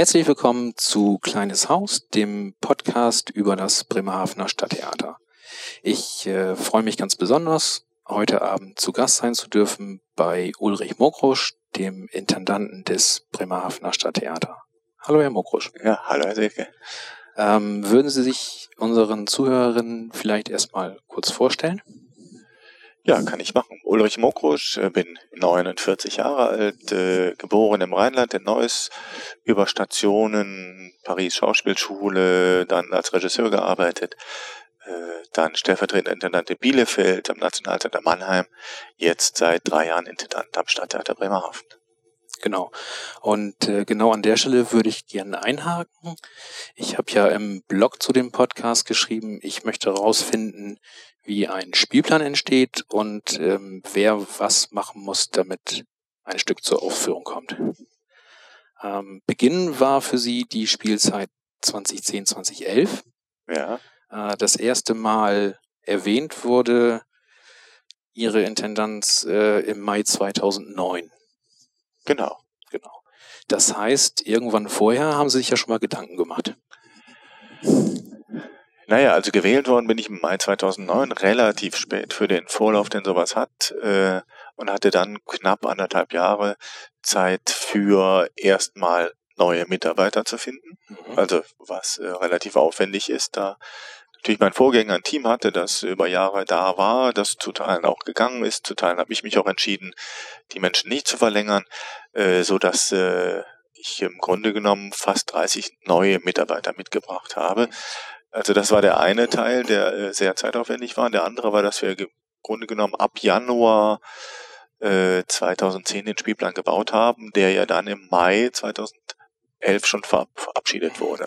Herzlich willkommen zu Kleines Haus, dem Podcast über das Bremerhavener Stadttheater. Ich äh, freue mich ganz besonders, heute Abend zu Gast sein zu dürfen bei Ulrich Mokrusch, dem Intendanten des Bremerhavener Stadttheater. Hallo, Herr Mokrusch. Ja, hallo, Herr Silke. Ähm, würden Sie sich unseren Zuhörerinnen vielleicht erstmal kurz vorstellen? Ja, kann ich machen. Ulrich Mokrusch, äh, bin 49 Jahre alt, äh, geboren im Rheinland in Neuss, über Stationen, Paris Schauspielschule, dann als Regisseur gearbeitet, äh, dann stellvertretender Intendant in Bielefeld am Nationaltheater Mannheim, jetzt seit drei Jahren Intendant am Stadttheater Bremerhaven. Genau. Und äh, genau an der Stelle würde ich gerne einhaken. Ich habe ja im Blog zu dem Podcast geschrieben, ich möchte herausfinden, wie ein Spielplan entsteht und ähm, wer was machen muss, damit ein Stück zur Aufführung kommt. Ähm, Beginn war für sie die Spielzeit 2010, 2011. Ja. Äh, das erste Mal erwähnt wurde ihre Intendanz äh, im Mai 2009. Genau. Genau. Das heißt, irgendwann vorher haben Sie sich ja schon mal Gedanken gemacht. Naja, also gewählt worden bin ich im Mai 2009, relativ spät für den Vorlauf, den sowas hat, äh, und hatte dann knapp anderthalb Jahre Zeit für erstmal neue Mitarbeiter zu finden. Mhm. Also was äh, relativ aufwendig ist, da natürlich mein Vorgänger ein Team hatte, das über Jahre da war, das zu Teilen auch gegangen ist. Zu Teilen habe ich mich auch entschieden, die Menschen nicht zu verlängern, äh, so dass äh, ich im Grunde genommen fast 30 neue Mitarbeiter mitgebracht habe. Also das war der eine Teil, der äh, sehr zeitaufwendig war. Der andere war, dass wir im Grunde genommen ab Januar äh, 2010 den Spielplan gebaut haben, der ja dann im Mai 2011 schon verabschiedet wurde.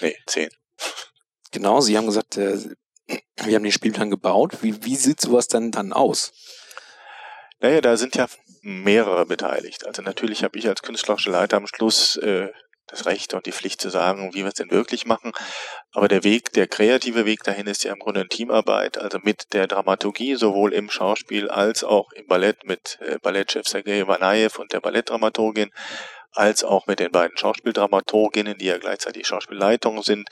Nee, 10. Genau, Sie haben gesagt, äh, wir haben den Spielplan gebaut. Wie, wie sieht sowas denn dann aus? Naja, da sind ja mehrere beteiligt. Also natürlich habe ich als künstlerischer Leiter am Schluss äh, das Recht und die Pflicht zu sagen, wie wir es denn wirklich machen. Aber der Weg, der kreative Weg dahin ist ja im Grunde eine Teamarbeit, also mit der Dramaturgie, sowohl im Schauspiel als auch im Ballett mit äh, Ballettchef Sergei Ivanaev und der Ballettdramaturgin als auch mit den beiden Schauspieldramaturginnen, die ja gleichzeitig Schauspielleitung sind,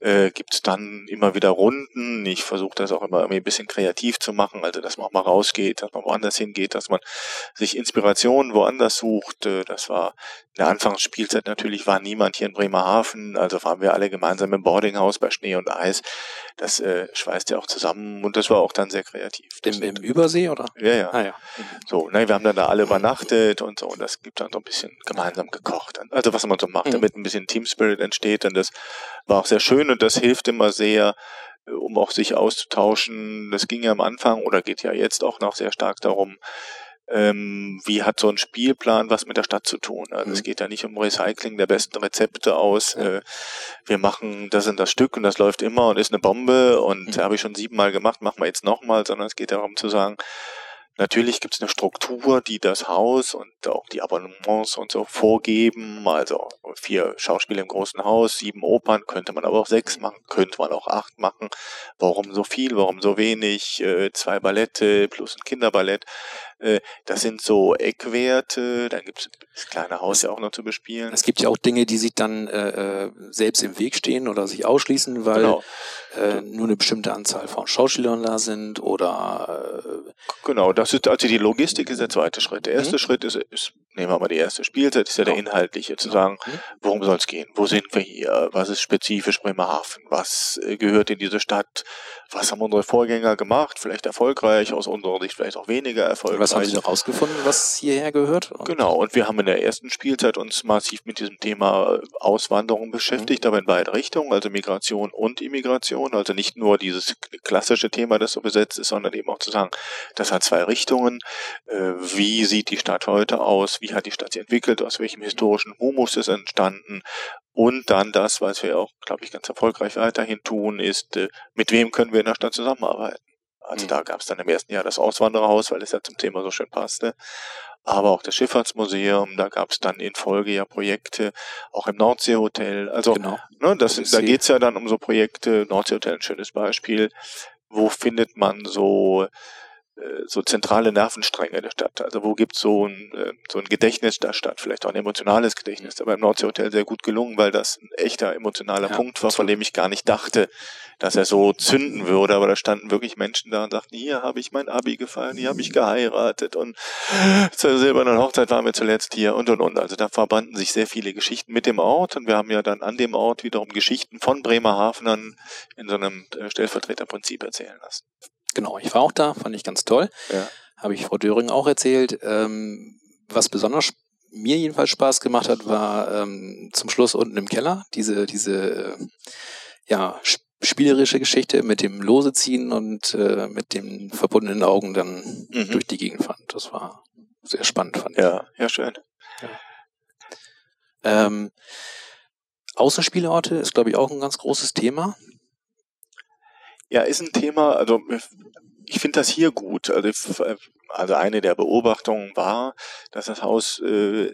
äh, gibt es dann immer wieder Runden. Ich versuche das auch immer irgendwie ein bisschen kreativ zu machen, also dass man auch mal rausgeht, dass man woanders hingeht, dass man sich Inspirationen woanders sucht. Äh, das war in der Anfangsspielzeit natürlich war niemand hier in Bremerhaven, also waren wir alle gemeinsam im Boardinghaus bei Schnee und Eis. Das äh, schweißt ja auch zusammen und das war auch dann sehr kreativ. Im, im Übersee oder? Ja, ja. Ah, ja. So, ne, wir haben dann da alle übernachtet und so und das gibt dann so ein bisschen gemeinsam gekocht. Also was man so macht, mhm. damit ein bisschen Team Spirit entsteht und das war auch sehr schön und das hilft immer sehr, äh, um auch sich auszutauschen. Das ging ja am Anfang oder geht ja jetzt auch noch sehr stark darum, ähm, wie hat so ein Spielplan was mit der Stadt zu tun. Also mhm. es geht ja nicht um Recycling der besten Rezepte aus. Äh, wir machen das in das Stück und das läuft immer und ist eine Bombe und mhm. habe ich schon siebenmal gemacht, machen wir jetzt nochmal, sondern es geht darum zu sagen, Natürlich gibt es eine Struktur, die das Haus und auch die Abonnements und so vorgeben. Also vier Schauspieler im großen Haus, sieben Opern, könnte man aber auch sechs machen, könnte man auch acht machen. Warum so viel, warum so wenig? Äh, zwei Ballette plus ein Kinderballett. Äh, das sind so Eckwerte. Dann gibt es das kleine Haus ja auch noch zu bespielen. Es gibt ja auch Dinge, die sich dann äh, äh selbst im Weg stehen oder sich ausschließen, weil genau. äh, nur eine bestimmte Anzahl von Schauspielern da sind oder äh, genau, das ist also die Logistik ist der zweite Schritt. Der erste mhm. Schritt ist, ist, nehmen wir mal die erste Spielzeit, ist ja genau. der inhaltliche, zu sagen, mhm. worum soll es gehen? Wo sind wir hier? Was ist spezifisch Bremerhaven? Was äh, gehört in diese Stadt? Was haben unsere Vorgänger gemacht? Vielleicht erfolgreich, aus unserer Sicht vielleicht auch weniger erfolgreich. Was haben Sie da rausgefunden, was hierher gehört? Und genau, und wir haben in der ersten Spielzeit uns massiv mit diesem Thema Auswanderung beschäftigt, mhm. aber in beide Richtungen, also Migration und Immigration. Also nicht nur dieses klassische Thema, das so besetzt ist, sondern eben auch zu sagen, das hat zwei Richtungen. Äh, wie sieht die Stadt heute aus? Wie hat die Stadt sich entwickelt? Aus welchem historischen Humus ist entstanden? Und dann das, was wir auch, glaube ich, ganz erfolgreich weiterhin tun, ist, äh, mit wem können wir in der Stadt zusammenarbeiten? Also mhm. da gab es dann im ersten Jahr das Auswandererhaus, weil es ja zum Thema so schön passte. Aber auch das Schifffahrtsmuseum, da gab es dann in Folge ja Projekte, auch im Nordseehotel. Also genau. ne, das, das da geht's ja dann um so Projekte, Nordseehotel ein schönes Beispiel. Wo findet man so so zentrale Nervenstränge der Stadt. Also wo gibt so ein äh, so ein Gedächtnis der Stadt, vielleicht auch ein emotionales Gedächtnis. Aber im Nordsee-Hotel sehr gut gelungen, weil das ein echter emotionaler ja, Punkt war, von dem ich gar nicht dachte, dass er so zünden würde. Aber da standen wirklich Menschen da und sagten, hier habe ich mein Abi gefeiert, hier habe ich geheiratet und zur silbernen Hochzeit waren wir zuletzt hier und und und. Also da verbanden sich sehr viele Geschichten mit dem Ort und wir haben ja dann an dem Ort wiederum Geschichten von Bremerhavenern in so einem äh, Stellvertreterprinzip erzählen lassen. Genau, ich war auch da, fand ich ganz toll. Ja. Habe ich Frau Döring auch erzählt. Ähm, was besonders mir jedenfalls Spaß gemacht hat, war ähm, zum Schluss unten im Keller diese, diese äh, ja, spielerische Geschichte mit dem Lose ziehen und äh, mit den verbundenen Augen dann mhm. durch die Gegend fahren. Das war sehr spannend, fand ich. Ja, ja, schön. Ja. Ähm, Außenspielorte ist, glaube ich, auch ein ganz großes Thema. Ja, ist ein Thema, also ich finde das hier gut. Also, also eine der Beobachtungen war, dass das Haus äh,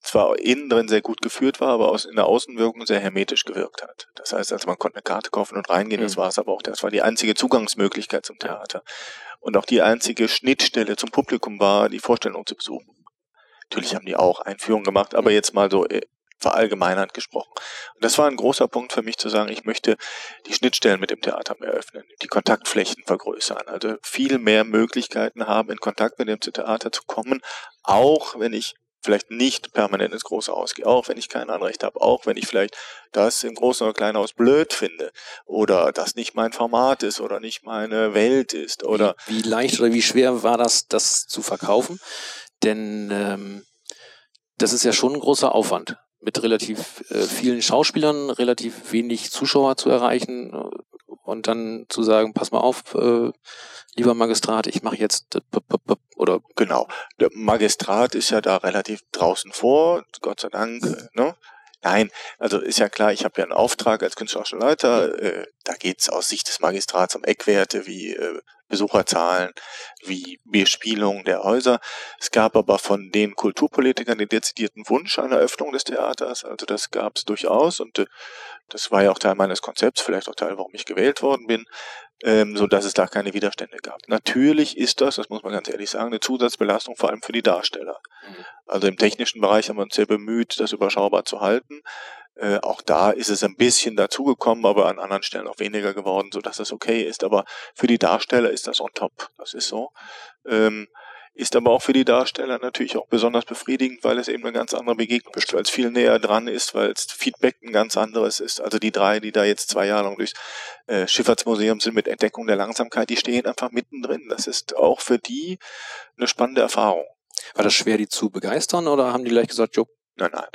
zwar innen drin sehr gut geführt war, aber aus, in der Außenwirkung sehr hermetisch gewirkt hat. Das heißt, also man konnte eine Karte kaufen und reingehen, mhm. das war es aber auch. Das war die einzige Zugangsmöglichkeit zum Theater. Und auch die einzige Schnittstelle zum Publikum war, die Vorstellung zu besuchen. Natürlich haben die auch Einführungen gemacht, aber mhm. jetzt mal so äh, verallgemeinert gesprochen. Und das war ein großer Punkt für mich zu sagen, ich möchte die Schnittstellen mit dem Theater mehr öffnen, die Kontaktflächen vergrößern, also viel mehr Möglichkeiten haben, in Kontakt mit dem Theater zu kommen, auch wenn ich vielleicht nicht permanent ins große Haus gehe, auch wenn ich kein Anrecht habe, auch wenn ich vielleicht das im großen oder kleinen Haus blöd finde oder das nicht mein Format ist oder nicht meine Welt ist oder wie, wie leicht oder wie schwer war das, das zu verkaufen? Denn ähm, das ist ja schon ein großer Aufwand mit relativ äh, vielen Schauspielern relativ wenig Zuschauer zu erreichen äh, und dann zu sagen, pass mal auf, äh, lieber Magistrat, ich mache jetzt oder genau. Der Magistrat ist ja da relativ draußen vor, Gott sei Dank, äh, ne? Nein, also ist ja klar, ich habe ja einen Auftrag als künstlerischer Leiter. Äh, da geht's aus Sicht des Magistrats um Eckwerte wie äh, Besucherzahlen, wie Bespielung der Häuser. Es gab aber von den Kulturpolitikern den dezidierten Wunsch einer Öffnung des Theaters. Also das gab es durchaus und äh, das war ja auch Teil meines Konzepts, vielleicht auch Teil, warum ich gewählt worden bin, ähm, so dass es da keine Widerstände gab. Natürlich ist das, das muss man ganz ehrlich sagen, eine Zusatzbelastung vor allem für die Darsteller. Mhm. Also im technischen Bereich haben wir uns sehr bemüht, das überschaubar zu halten. Äh, auch da ist es ein bisschen dazugekommen, aber an anderen Stellen auch weniger geworden, so dass das okay ist. Aber für die Darsteller ist das on top. Das ist so. Ähm, ist aber auch für die Darsteller natürlich auch besonders befriedigend, weil es eben eine ganz andere Begegnung ist, weil es viel näher dran ist, weil es Feedback ein ganz anderes ist. Also die drei, die da jetzt zwei Jahre lang durchs äh, Schifffahrtsmuseum sind mit Entdeckung der Langsamkeit, die stehen einfach mittendrin. Das ist auch für die eine spannende Erfahrung. War das schwer, die zu begeistern oder haben die gleich gesagt, jo? Nein, nein.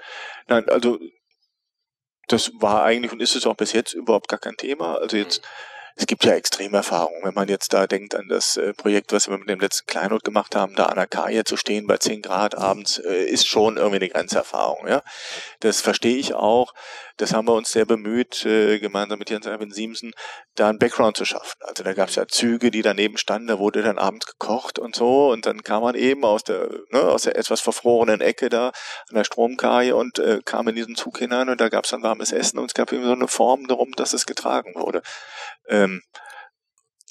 Nein, also das war eigentlich und ist es auch bis jetzt überhaupt gar kein Thema. Also jetzt, mhm. es gibt ja Extremerfahrungen. Wenn man jetzt da denkt an das äh, Projekt, was wir mit dem letzten Kleinod gemacht haben, da an der Kaje zu stehen bei 10 Grad abends, äh, ist schon irgendwie eine Grenzerfahrung. Ja? Das verstehe ich auch das haben wir uns sehr bemüht, äh, gemeinsam mit Jens Erwin Siemsen, da einen Background zu schaffen. Also da gab es ja Züge, die daneben standen, da wurde dann abends gekocht und so und dann kam man eben aus der, ne, aus der etwas verfrorenen Ecke da an der Stromkaje und äh, kam in diesen Zug hinein und da gab es dann warmes Essen und es gab eben so eine Form darum, dass es getragen wurde. Ähm,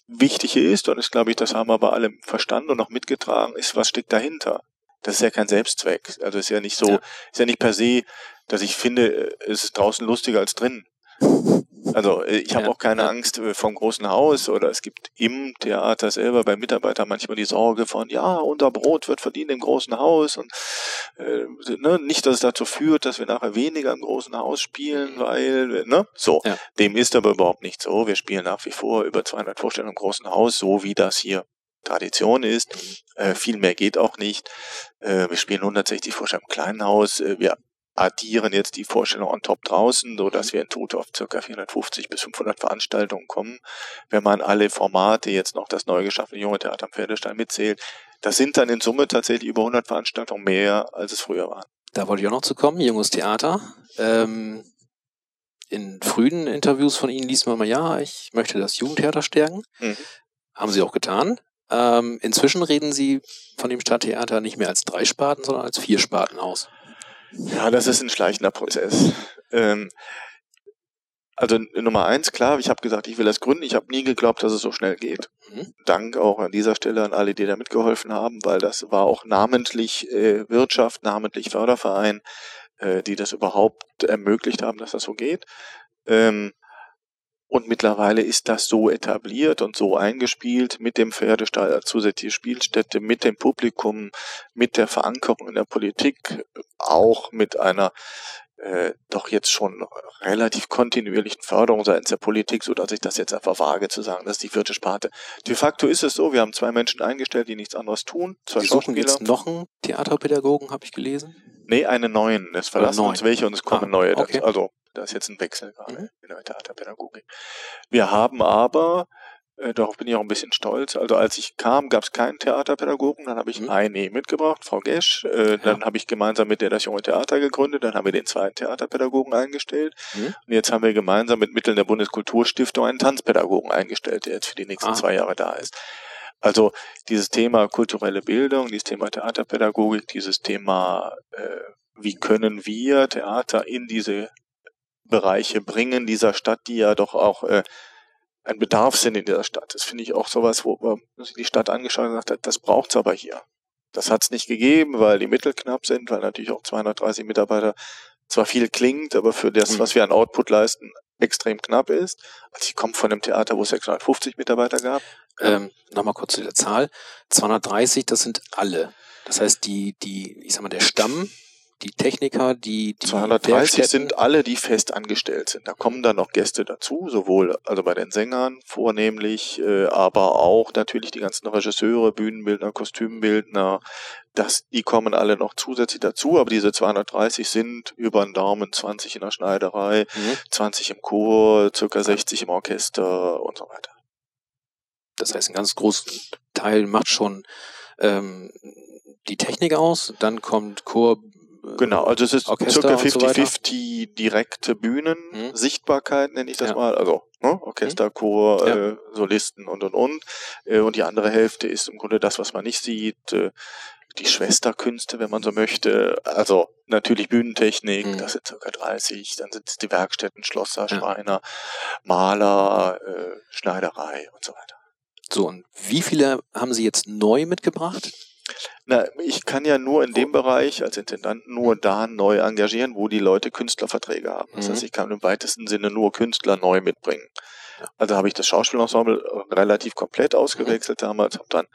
wichtig ist, und das glaube ich, das haben wir aber alle verstanden und auch mitgetragen, ist, was steckt dahinter. Das ist ja kein Selbstzweck. Also ist ja nicht so, ja. ist ja nicht per se dass ich finde, es ist draußen lustiger als drin. Also äh, ich habe ja, auch keine. Angst äh, vom großen Haus oder es gibt im Theater selber bei Mitarbeitern manchmal die Sorge von, ja, unser Brot wird verdient im großen Haus und äh, ne, nicht, dass es dazu führt, dass wir nachher weniger im großen Haus spielen, weil, ne, so. Ja. Dem ist aber überhaupt nicht so. Wir spielen nach wie vor über 200 Vorstellungen im großen Haus, so wie das hier Tradition ist. Äh, viel mehr geht auch nicht. Äh, wir spielen 160 Vorstellungen im kleinen Haus. Äh, wir addieren jetzt die Vorstellung on top draußen, so dass wir in Tote auf ca. 450 bis 500 Veranstaltungen kommen. Wenn man alle Formate jetzt noch das neu geschaffene Junge Theater am Pferdestein mitzählt, das sind dann in Summe tatsächlich über 100 Veranstaltungen mehr, als es früher waren. Da wollte ich auch noch zu kommen, Junges Theater. Ähm, in frühen Interviews von Ihnen liest man mal, ja, ich möchte das Jugendtheater stärken. Mhm. Haben Sie auch getan. Ähm, inzwischen reden Sie von dem Stadttheater nicht mehr als drei Sparten, sondern als vier Sparten aus. Ja, das ist ein schleichender Prozess. Ähm, Also Nummer eins, klar, ich habe gesagt, ich will das gründen. Ich habe nie geglaubt, dass es so schnell geht. Mhm. Dank auch an dieser Stelle an alle, die da mitgeholfen haben, weil das war auch namentlich äh, Wirtschaft, namentlich Förderverein, äh, die das überhaupt ermöglicht haben, dass das so geht. Ähm, und mittlerweile ist das so etabliert und so eingespielt mit dem Pferdestall als zusätzliche Spielstätte, mit dem Publikum, mit der Verankerung in der Politik, auch mit einer äh, doch jetzt schon relativ kontinuierlichen Förderung seitens der Politik, so dass ich das jetzt einfach wage zu sagen, das ist die vierte Sparte. De facto ist es so, wir haben zwei Menschen eingestellt, die nichts anderes tun. Zwei Sie suchen jetzt noch einen Theaterpädagogen, habe ich gelesen? Nee, einen neuen. Es verlassen uns welche und es kommen ah, neue. Okay. also da ist jetzt ein Wechsel gerade mhm. in der Theaterpädagogik. Wir haben aber, äh, darauf bin ich auch ein bisschen stolz, also als ich kam, gab es keinen Theaterpädagogen, dann habe ich mhm. eine mitgebracht, Frau Gesch, äh, ja. dann habe ich gemeinsam mit der das junge Theater gegründet, dann haben wir den zweiten Theaterpädagogen eingestellt mhm. und jetzt haben wir gemeinsam mit Mitteln der Bundeskulturstiftung einen Tanzpädagogen eingestellt, der jetzt für die nächsten ah. zwei Jahre da ist. Also dieses Thema kulturelle Bildung, dieses Thema Theaterpädagogik, dieses Thema, äh, wie können wir Theater in diese Bereiche bringen dieser Stadt, die ja doch auch äh, ein Bedarf sind in dieser Stadt. Das finde ich auch sowas, wo man sich die Stadt angeschaut und gesagt hat, das braucht's aber hier. Das hat es nicht gegeben, weil die Mittel knapp sind, weil natürlich auch 230 Mitarbeiter zwar viel klingt, aber für das, mhm. was wir an Output leisten, extrem knapp ist. Also ich komme von einem Theater, wo es 650 Mitarbeiter gab. Ähm, Nochmal kurz zu der Zahl. 230, das sind alle. Das heißt, die, die, ich sag mal, der Stamm die Techniker, die, die 230 sind alle, die fest angestellt sind. Da kommen dann noch Gäste dazu, sowohl also bei den Sängern vornehmlich, äh, aber auch natürlich die ganzen Regisseure, Bühnenbildner, Kostümbildner. Das, die kommen alle noch zusätzlich dazu, aber diese 230 sind über den Daumen 20 in der Schneiderei, mhm. 20 im Chor, circa 60 im Orchester und so weiter. Das heißt, einen ganz großen Teil macht schon ähm, die Technik aus, dann kommt Chor, Genau, also es ist Orchester circa 50-50 so direkte Bühnen, mhm. Sichtbarkeit nenne ich das ja. mal, also ne, Orchester, mhm. Chor, ja. äh, Solisten und und und. Äh, und die andere Hälfte ist im Grunde das, was man nicht sieht, äh, die Schwesterkünste, wenn man so möchte. Also natürlich Bühnentechnik, mhm. das sind circa 30, dann sind es die Werkstätten, Schlosser, Schreiner, ja. Maler, äh, Schneiderei und so weiter. So, und wie viele haben Sie jetzt neu mitgebracht? Na, ich kann ja nur in dem Bereich als Intendant nur da neu engagieren, wo die Leute Künstlerverträge haben. Das mhm. heißt, ich kann im weitesten Sinne nur Künstler neu mitbringen. Also habe ich das Schauspielensemble relativ komplett ausgewechselt mhm. damals, habe dann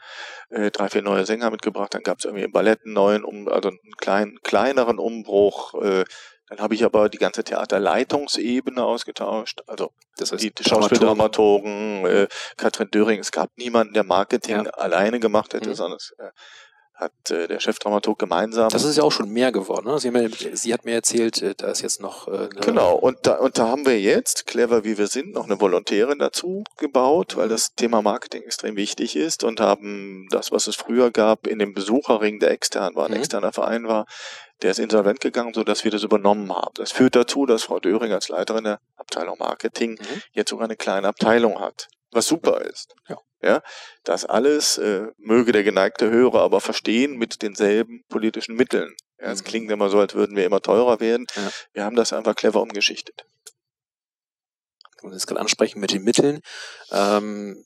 äh, drei, vier neue Sänger mitgebracht, dann gab es irgendwie im Ballett einen neuen, um, also einen kleinen, kleineren Umbruch. Äh, dann habe ich aber die ganze Theaterleitungsebene ausgetauscht. Also das heißt, die Schauspieldramaturgen, äh, Katrin Döring, es gab niemanden, der Marketing ja. alleine gemacht hätte, mhm. sondern es äh, hat äh, der Chefdramaturg gemeinsam. Das ist ja auch schon mehr geworden. Ne? Sie, haben Sie hat mir erzählt, äh, da ist jetzt noch. Äh, genau, und da, und da haben wir jetzt, clever wie wir sind, noch eine Volontärin dazu gebaut, weil das Thema Marketing extrem wichtig ist und haben das, was es früher gab, in dem Besucherring, der extern war, ein mhm. externer Verein war, der ist insolvent gegangen, so dass wir das übernommen haben. Das führt dazu, dass Frau Döring als Leiterin der Abteilung Marketing mhm. jetzt sogar eine kleine Abteilung hat, was super ist. Ja. Ja, das alles äh, möge der geneigte Hörer aber verstehen mit denselben politischen Mitteln. Ja, es mhm. klingt immer so, als würden wir immer teurer werden. Ja. Wir haben das einfach clever umgeschichtet. Und das gerade ansprechen mit den Mitteln. Ähm,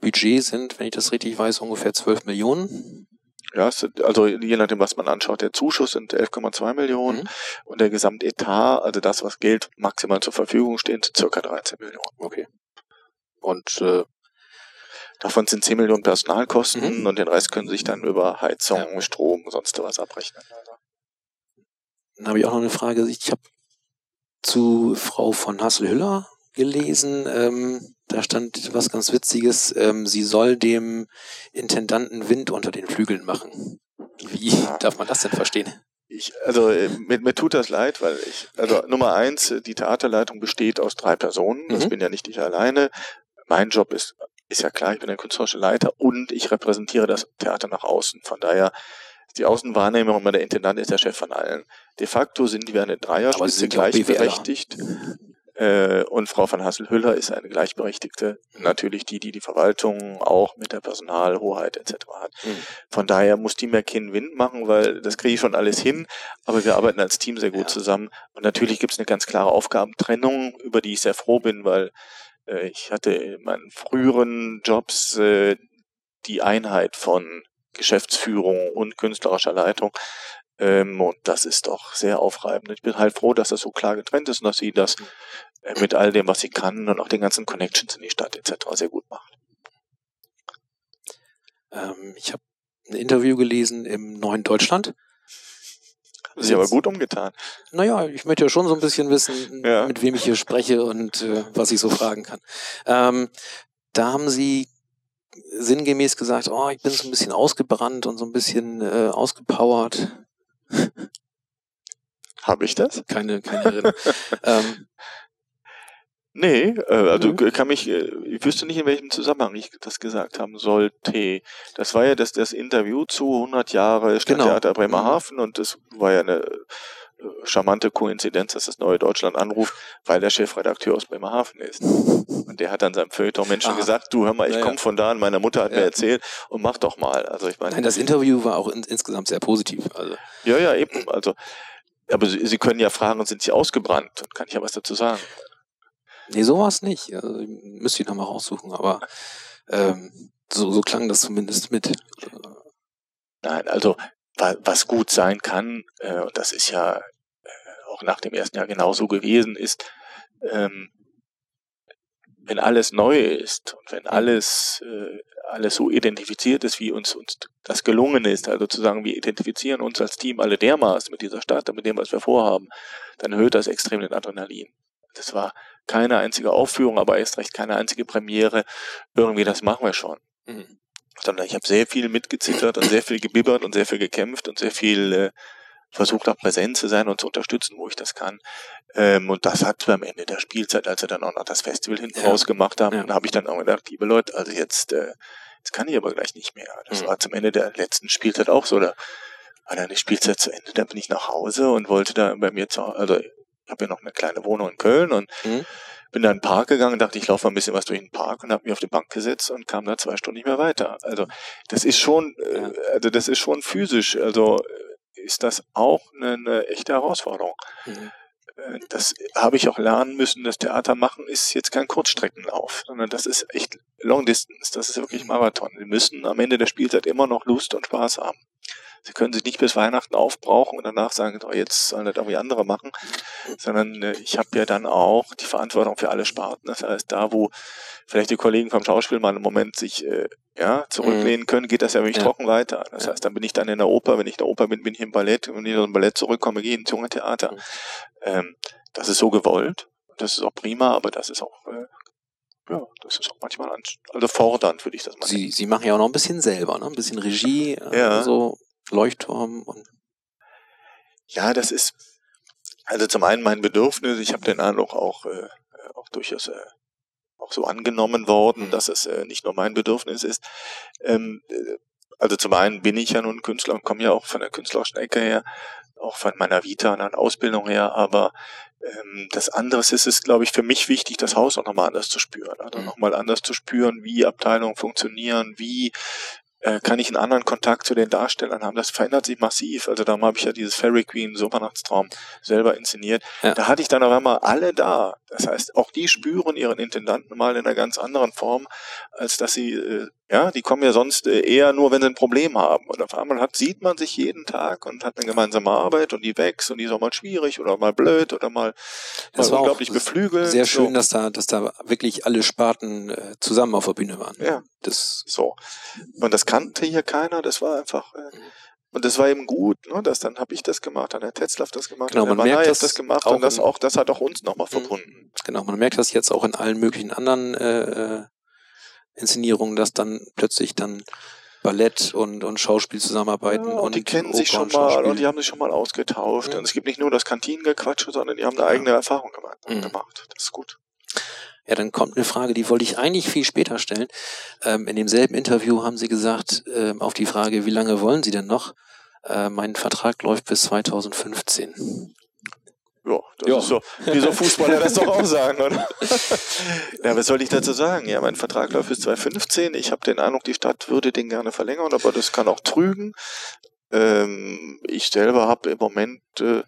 Budget sind, wenn ich das richtig weiß, ungefähr 12 Millionen. Ja, also je nachdem, was man anschaut, der Zuschuss sind 11,2 Millionen mhm. und der Gesamtetat, also das, was Geld maximal zur Verfügung steht, circa 13 Millionen. Okay. Und äh, Davon sind 10 Millionen Personalkosten mhm. und den Rest können sich dann über Heizung, ja. Strom, sonst was abrechnen. Dann habe ich auch noch eine Frage. Ich habe zu Frau von Hassel-Hüller gelesen. Ähm, da stand was ganz Witziges. Ähm, sie soll dem Intendanten Wind unter den Flügeln machen. Wie ja. darf man das denn verstehen? Ich, also äh, mir, mir tut das leid, weil ich, also Nummer eins, die Theaterleitung besteht aus drei Personen. Das mhm. bin ja nicht ich alleine. Mein Job ist ist ja klar, ich bin der künstlerische Leiter und ich repräsentiere das Theater nach außen. Von daher die Außenwahrnehmung, der Intendant ist der Chef von allen. De facto sind wir eine Dreierspitze gleichberechtigt. Äh, und Frau van Hassel-Hüller ist eine gleichberechtigte, natürlich die, die die Verwaltung auch mit der Personalhoheit etc. hat. Mhm. Von daher muss die mehr keinen Wind machen, weil das kriege ich schon alles hin, aber wir arbeiten als Team sehr gut ja. zusammen. Und natürlich gibt es eine ganz klare Aufgabentrennung, über die ich sehr froh bin, weil ich hatte in meinen früheren Jobs äh, die Einheit von Geschäftsführung und künstlerischer Leitung. Ähm, und das ist doch sehr aufreibend. Ich bin halt froh, dass das so klar getrennt ist und dass sie das äh, mit all dem, was sie kann und auch den ganzen Connections in die Stadt etc. sehr gut macht. Ähm, ich habe ein Interview gelesen im Neuen Deutschland. Haben Sie aber gut umgetan. Naja, ich möchte ja schon so ein bisschen wissen, ja. mit wem ich hier spreche und äh, was ich so fragen kann. Ähm, da haben Sie sinngemäß gesagt, oh, ich bin so ein bisschen ausgebrannt und so ein bisschen äh, ausgepowert. Habe ich das? Keine, keine Erinnerung. ähm, Nee, äh, also mhm. kann mich, äh, ich wüsste nicht, in welchem Zusammenhang ich das gesagt haben sollte. Das war ja das, das Interview zu 100 Jahre Stadttheater genau. Bremerhaven mhm. und das war ja eine äh, charmante Koinzidenz, dass das Neue Deutschland anruft, weil der Chefredakteur aus Bremerhaven ist. Und der hat dann seinem Feuilleton Menschen Aha. gesagt, du hör mal, ich ja, komme von da und meine Mutter hat ja. mir erzählt und mach doch mal. Also ich meine. Nein, das Interview war auch in, insgesamt sehr positiv. Also. Ja, ja, eben. Also, aber Sie, Sie können ja fragen, sind Sie ausgebrannt? Dann kann ich ja was dazu sagen. Nee, sowas nicht. Also, müsste ich nochmal raussuchen, aber ähm, so, so klang das zumindest mit. Nein, also was gut sein kann, äh, und das ist ja äh, auch nach dem ersten Jahr genauso gewesen, ist, ähm, wenn alles neu ist und wenn alles, äh, alles so identifiziert ist, wie uns, uns das gelungen ist, also zu sagen, wir identifizieren uns als Team alle dermaßen mit dieser Stadt und mit dem, was wir vorhaben, dann erhöht das extrem den Adrenalin. Das war keine einzige Aufführung, aber erst recht keine einzige Premiere. Irgendwie, das machen wir schon. Mhm. Sondern ich habe sehr viel mitgezittert und sehr viel gebibbert und sehr viel gekämpft und sehr viel äh, versucht auch präsent zu sein und zu unterstützen, wo ich das kann. Ähm, und das hat am Ende der Spielzeit, als wir dann auch noch das Festival hinten ja. raus gemacht haben, ja. habe ich dann auch gedacht, liebe Leute, also jetzt, äh, jetzt kann ich aber gleich nicht mehr. Das mhm. war zum Ende der letzten Spielzeit auch so. Da war dann die Spielzeit zu Ende, da bin ich nach Hause und wollte da bei mir zu also habe ja noch eine kleine Wohnung in Köln und mhm. bin da in den Park gegangen, dachte, ich laufe mal ein bisschen was durch den Park und habe mich auf die Bank gesetzt und kam da zwei Stunden nicht mehr weiter. Also das ist schon, äh, also das ist schon physisch, also ist das auch eine, eine echte Herausforderung. Mhm. Äh, das habe ich auch lernen müssen. Das Theater machen ist jetzt kein Kurzstreckenlauf, sondern das ist echt Long Distance. Das ist wirklich Marathon. Sie müssen am Ende der Spielzeit immer noch Lust und Spaß haben. Sie können sich nicht bis Weihnachten aufbrauchen und danach sagen, oh, jetzt sollen das irgendwie andere machen, sondern äh, ich habe ja dann auch die Verantwortung für alle Sparten. Das heißt, da wo vielleicht die Kollegen vom Schauspiel mal einen Moment sich äh, ja, zurücklehnen mhm. können, geht das ja wirklich ja. trocken weiter. Das heißt, dann bin ich dann in der Oper, wenn ich in der Oper bin, bin ich im Ballett, und wenn ich aus dem Ballett zurückkomme, gehe ich ins junge Theater. Mhm. Ähm, das ist so gewollt, das ist auch prima, aber das ist auch äh, ja, das ist auch manchmal also fordernd, würde ich das mal Sie, Sie machen ja auch noch ein bisschen selber, ne? Ein bisschen Regie, äh, ja. so Leuchtturm und ja, das ist also zum einen mein Bedürfnis. Ich habe den Eindruck auch äh, auch durchaus äh, auch so angenommen worden, mhm. dass es äh, nicht nur mein Bedürfnis ist. Ähm, äh, also zum einen bin ich ja nun Künstler und komme ja auch von der künstlerischen Ecke her, auch von meiner Vita und Ausbildung her, aber ähm, das andere ist, es glaube ich, für mich wichtig, das Haus auch nochmal anders zu spüren. Also mhm. nochmal anders zu spüren, wie Abteilungen funktionieren, wie äh, kann ich einen anderen Kontakt zu den Darstellern haben. Das verändert sich massiv. Also da habe ich ja dieses Fairy Queen Supernachtstraum selber inszeniert. Ja. Da hatte ich dann auf einmal alle da. Das heißt, auch die spüren ihren Intendanten mal in einer ganz anderen Form, als dass sie äh, ja, die kommen ja sonst äh, eher nur, wenn sie ein Problem haben. Und auf einmal hat, sieht man sich jeden Tag und hat eine gemeinsame Arbeit und die wächst und die ist auch mal schwierig oder mal blöd oder mal, das mal unglaublich beflügelt. Sehr schön, so. dass da, dass da wirklich alle Sparten äh, zusammen auf der Bühne waren. Ja. Das so. Und das kannte hier keiner, das war einfach. Und das war eben gut, ne? Das, dann habe ich das gemacht, dann hat Tetzlaff das gemacht, genau, dann man merkt das, das gemacht und das auch, das hat auch uns nochmal mhm. verbunden. Genau, man merkt das jetzt auch in allen möglichen anderen äh, äh Inszenierungen, dass dann plötzlich dann Ballett und, und Schauspiel zusammenarbeiten. Ja, und, und, die kennen Oper sich schon mal und die haben sich schon mal ausgetauscht. Mhm. Und es gibt nicht nur das Kantinengequatsche, sondern die haben eine eigene Erfahrung gemacht. Mhm. gemacht. Das ist gut. Ja, dann kommt eine Frage, die wollte ich eigentlich viel später stellen. Ähm, in demselben Interview haben Sie gesagt, äh, auf die Frage, wie lange wollen Sie denn noch? Äh, mein Vertrag läuft bis 2015. Ja, das ja. ist so, wie so Fußballer das doch auch sagen, oder? ja, was soll ich dazu sagen? Ja, mein Vertrag läuft bis 2015. Ich habe den Eindruck, die Stadt würde den gerne verlängern, aber das kann auch trügen. Ähm, ich selber habe im Moment, äh,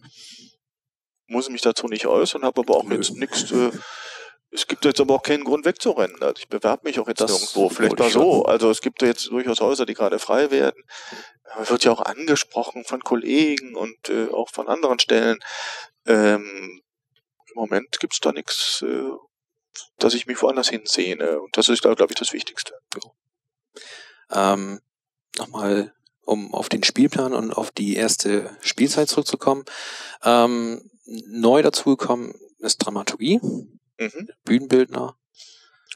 muss mich dazu nicht äußern, habe aber auch jetzt nichts äh, es gibt jetzt aber auch keinen Grund wegzurennen. Also ich bewerbe mich auch jetzt das nirgendwo. Vielleicht mal so. Also es gibt ja jetzt durchaus Häuser, die gerade frei werden. Man wird ja auch angesprochen von Kollegen und äh, auch von anderen Stellen. Ähm, Im Moment gibt es da nichts, äh, dass ich mich woanders hinsehne. Und das ist, glaube ich, das Wichtigste. Ähm, Nochmal, um auf den Spielplan und auf die erste Spielzeit zurückzukommen. Ähm, neu dazugekommen ist Dramaturgie. Mhm. Bühnenbildner.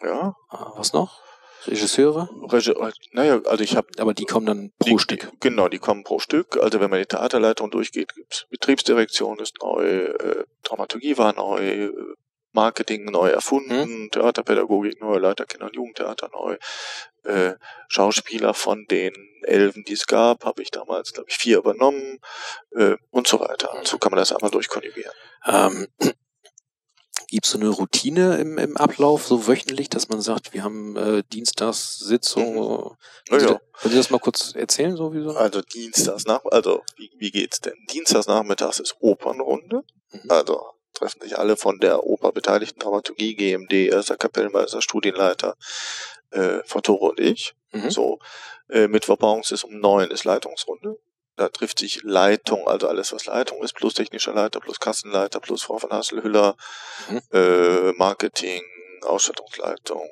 Ja. Ah, was noch? Regisseure? Regi naja, also ich habe. Aber die kommen dann pro die, Stück. Genau, die kommen pro Stück. Also wenn man die Theaterleitung durchgeht, gibt's Betriebsdirektion ist neu, äh, Dramaturgie war neu, äh, Marketing neu erfunden, hm? Theaterpädagogik neu, Leiter Kinder- und Jugendtheater neu, äh, Schauspieler von den Elfen, die es gab, habe ich damals, glaube ich, vier übernommen äh, und so weiter. So kann man das einmal durchkonjugieren. Ähm, Gibt es so eine Routine im, im Ablauf, so wöchentlich, dass man sagt, wir haben äh, Dienstags Sitzung? Mhm. Also, ja. Können Sie das mal kurz erzählen, sowieso? Also Dienstags nach, also wie, wie geht's denn? Dienstags nachmittags ist Opernrunde. Mhm. Also treffen sich alle von der Oper beteiligten Dramaturgie, GMD, erster Kapellmeister, Studienleiter, äh, Fattore und ich. Mhm. So, äh, Mittwochmorgens ist um neun ist Leitungsrunde. Da trifft sich Leitung, also alles, was Leitung ist, plus technischer Leiter, plus Kassenleiter, plus Frau von Hasselhüller, mhm. äh, Marketing, Ausstattungsleitung,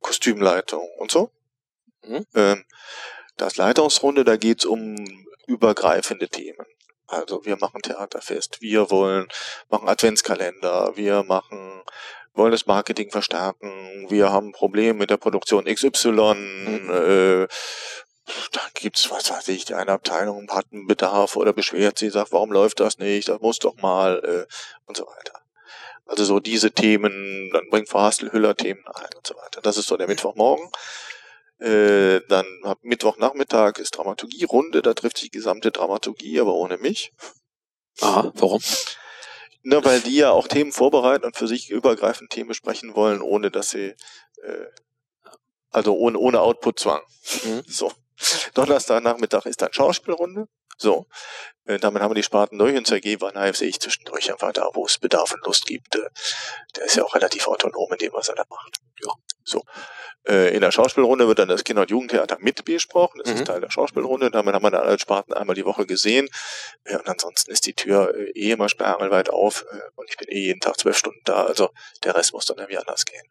Kostümleitung und so. Mhm. Ähm, das Leitungsrunde, da geht's um übergreifende Themen. Also wir machen Theaterfest, wir wollen machen Adventskalender, wir machen wollen das Marketing verstärken, wir haben Probleme mit der Produktion XY, mhm. äh, da gibt's, was weiß ich, die eine Abteilung hat einen Bedarf oder beschwert sie, sagt, warum läuft das nicht, das muss doch mal äh, und so weiter. Also so diese Themen, dann bringt Frau Hastelhüller Themen ein und so weiter. Das ist so der Mittwochmorgen. Äh, dann ab Mittwochnachmittag ist Dramaturgie-Runde, da trifft sich die gesamte Dramaturgie, aber ohne mich. Aha, warum? Na, weil die ja auch Themen vorbereiten und für sich übergreifend Themen besprechen wollen, ohne dass sie, äh, also ohne, ohne Outputzwang. Mhm. So. Donnerstagnachmittag ist dann Schauspielrunde. So, äh, damit haben wir die Sparten durch und Sergei Vanaev sehe ich zwischendurch einfach da, wo es Bedarf und Lust gibt. Äh, der ist ja auch relativ autonom in dem, was er da macht. Ja, so. Äh, in der Schauspielrunde wird dann das Kinder- und Jugendtheater mit besprochen. Das mhm. ist Teil der Schauspielrunde. Damit haben wir dann alle Sparten einmal die Woche gesehen. Ja, und ansonsten ist die Tür eh immer sperrangelweit auf und ich bin eh jeden Tag zwölf Stunden da. Also der Rest muss dann irgendwie anders gehen.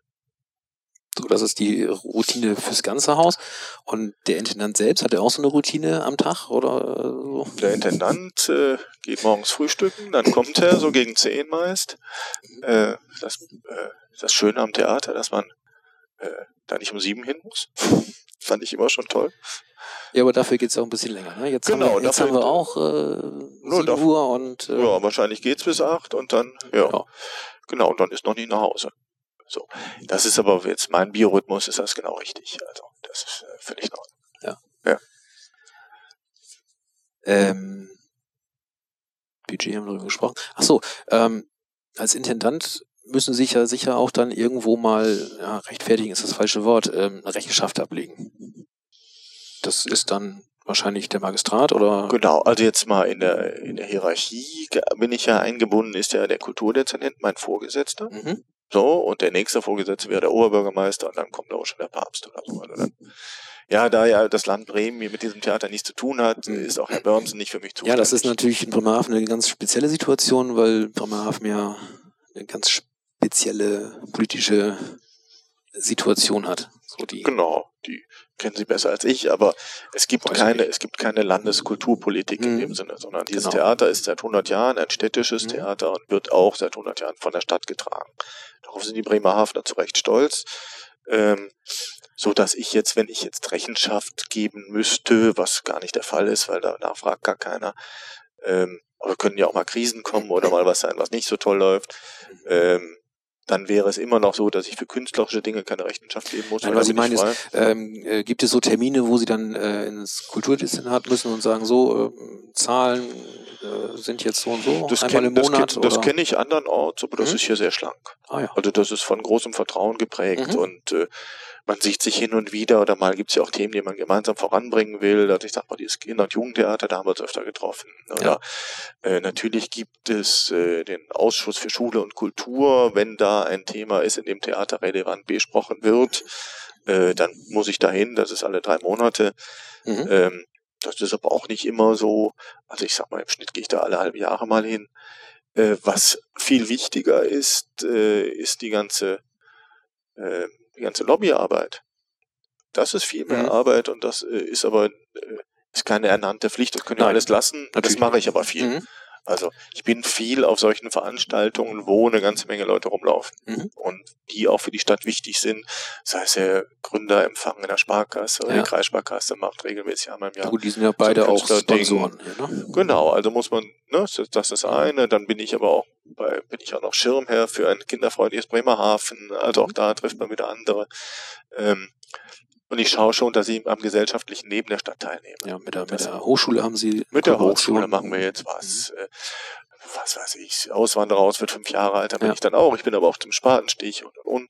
So, das ist die Routine fürs ganze Haus. Und der Intendant selbst, hat er auch so eine Routine am Tag oder so? Der Intendant äh, geht morgens frühstücken, dann kommt er so gegen zehn meist. Äh, das, äh, das Schöne am Theater, dass man äh, da nicht um sieben hin muss. Fand ich immer schon toll. Ja, aber dafür geht's auch ein bisschen länger. Ne? Jetzt, genau, haben, wir, jetzt haben wir auch äh, 7 dafür, Uhr und... Äh, ja, wahrscheinlich geht's bis acht und dann, ja. ja. Genau, und dann ist noch nie nach Hause. So. Das ist aber jetzt mein Biorhythmus, ist das genau richtig. Also, das ist äh, völlig neu. Ja. Ja. Ähm, Budget haben wir darüber gesprochen. Ach so, ähm, als Intendant müssen Sie sich ja sicher auch dann irgendwo mal, ja, rechtfertigen ist das falsche Wort, ähm, Rechenschaft ablegen. Das ist dann wahrscheinlich der Magistrat oder? Genau, also jetzt mal in der, in der Hierarchie bin ich ja eingebunden, ist ja der Kulturdezernent mein Vorgesetzter. Mhm. So, und der nächste Vorgesetzte wäre der Oberbürgermeister und dann kommt auch schon der Papst oder so. Oder dann, ja, da ja das Land Bremen mit diesem Theater nichts zu tun hat, mhm. ist auch Herr Börnsen nicht für mich zuständig. Ja, das ist natürlich in Bremerhaven eine ganz spezielle Situation, weil Bremerhaven ja eine ganz spezielle politische Situation hat. So die genau, die kennen Sie besser als ich, aber es gibt keine, es gibt keine Landeskulturpolitik mhm. in dem Sinne, sondern dieses genau. Theater ist seit 100 Jahren ein städtisches mhm. Theater und wird auch seit 100 Jahren von der Stadt getragen. Darauf sind die Bremerhavener zu Recht stolz. Ähm, so dass ich jetzt, wenn ich jetzt Rechenschaft geben müsste, was gar nicht der Fall ist, weil danach fragt gar keiner, ähm, aber können ja auch mal Krisen kommen oder mal was sein, was nicht so toll läuft, mhm. ähm, dann wäre es immer noch so, dass ich für künstlerische Dinge keine Rechenschaft geben muss. Nein, was ich meine ist, ähm, äh, gibt es so Termine, wo Sie dann äh, ins Kulturdestinat müssen und sagen, so, äh, Zahlen äh, sind jetzt so und so, das einmal kenn, im Monat? Das, das kenne ich andernorts, aber das Mhm. ist hier sehr schlank. ah, ja. Also das ist von großem Vertrauen geprägt Mhm. und äh, man sieht sich hin und wieder oder mal gibt es ja auch Themen, die man gemeinsam voranbringen will. Also ich sag mal, dieses Kinder- und Jugendtheater, da haben wir uns öfter getroffen. Oder äh, natürlich gibt es äh, den Ausschuss für Schule und Kultur, wenn da ein Thema ist, in dem Theater relevant besprochen wird, äh, dann muss ich dahin, das ist alle drei Monate. Mhm. Ähm, das ist aber auch nicht immer so. Also ich sag mal, im Schnitt gehe ich da alle halbe Jahre mal hin. Äh, was viel wichtiger ist, äh, ist die ganze, äh, die ganze Lobbyarbeit. Das ist viel mehr Mhm. Arbeit und das äh, ist aber äh, ist keine ernannte Pflicht. Das können wir alles lassen. Das natürlich mache ich aber viel. Mhm. Also ich bin viel auf solchen Veranstaltungen, wo eine ganze Menge Leute rumlaufen Mhm. und die auch für die Stadt wichtig sind. Sei es der Gründerempfang in der Sparkasse oder Ja. die Kreissparkasse macht regelmäßig einmal im Ja. Jahr. gut, die sind ja beide auch Künstlerding. Sponsoren hier, ne? Genau, also muss man, ne, das ist das ist eine, dann bin ich aber auch bei, bin ich auch noch Schirmherr für ein kinderfreundliches Bremerhaven, also auch da trifft man wieder andere. Ähm, und ich schaue schon, dass ich am gesellschaftlichen Leben der Stadt teilnehme. Ja, mit der, mit der Hochschule haben Sie Mit der. Hochschule machen wir jetzt was. Äh, was weiß ich, Auswanderer aus wird fünf Jahre alt, da bin Ja. ich dann auch. Ich bin aber auch zum Spatenstich und und und.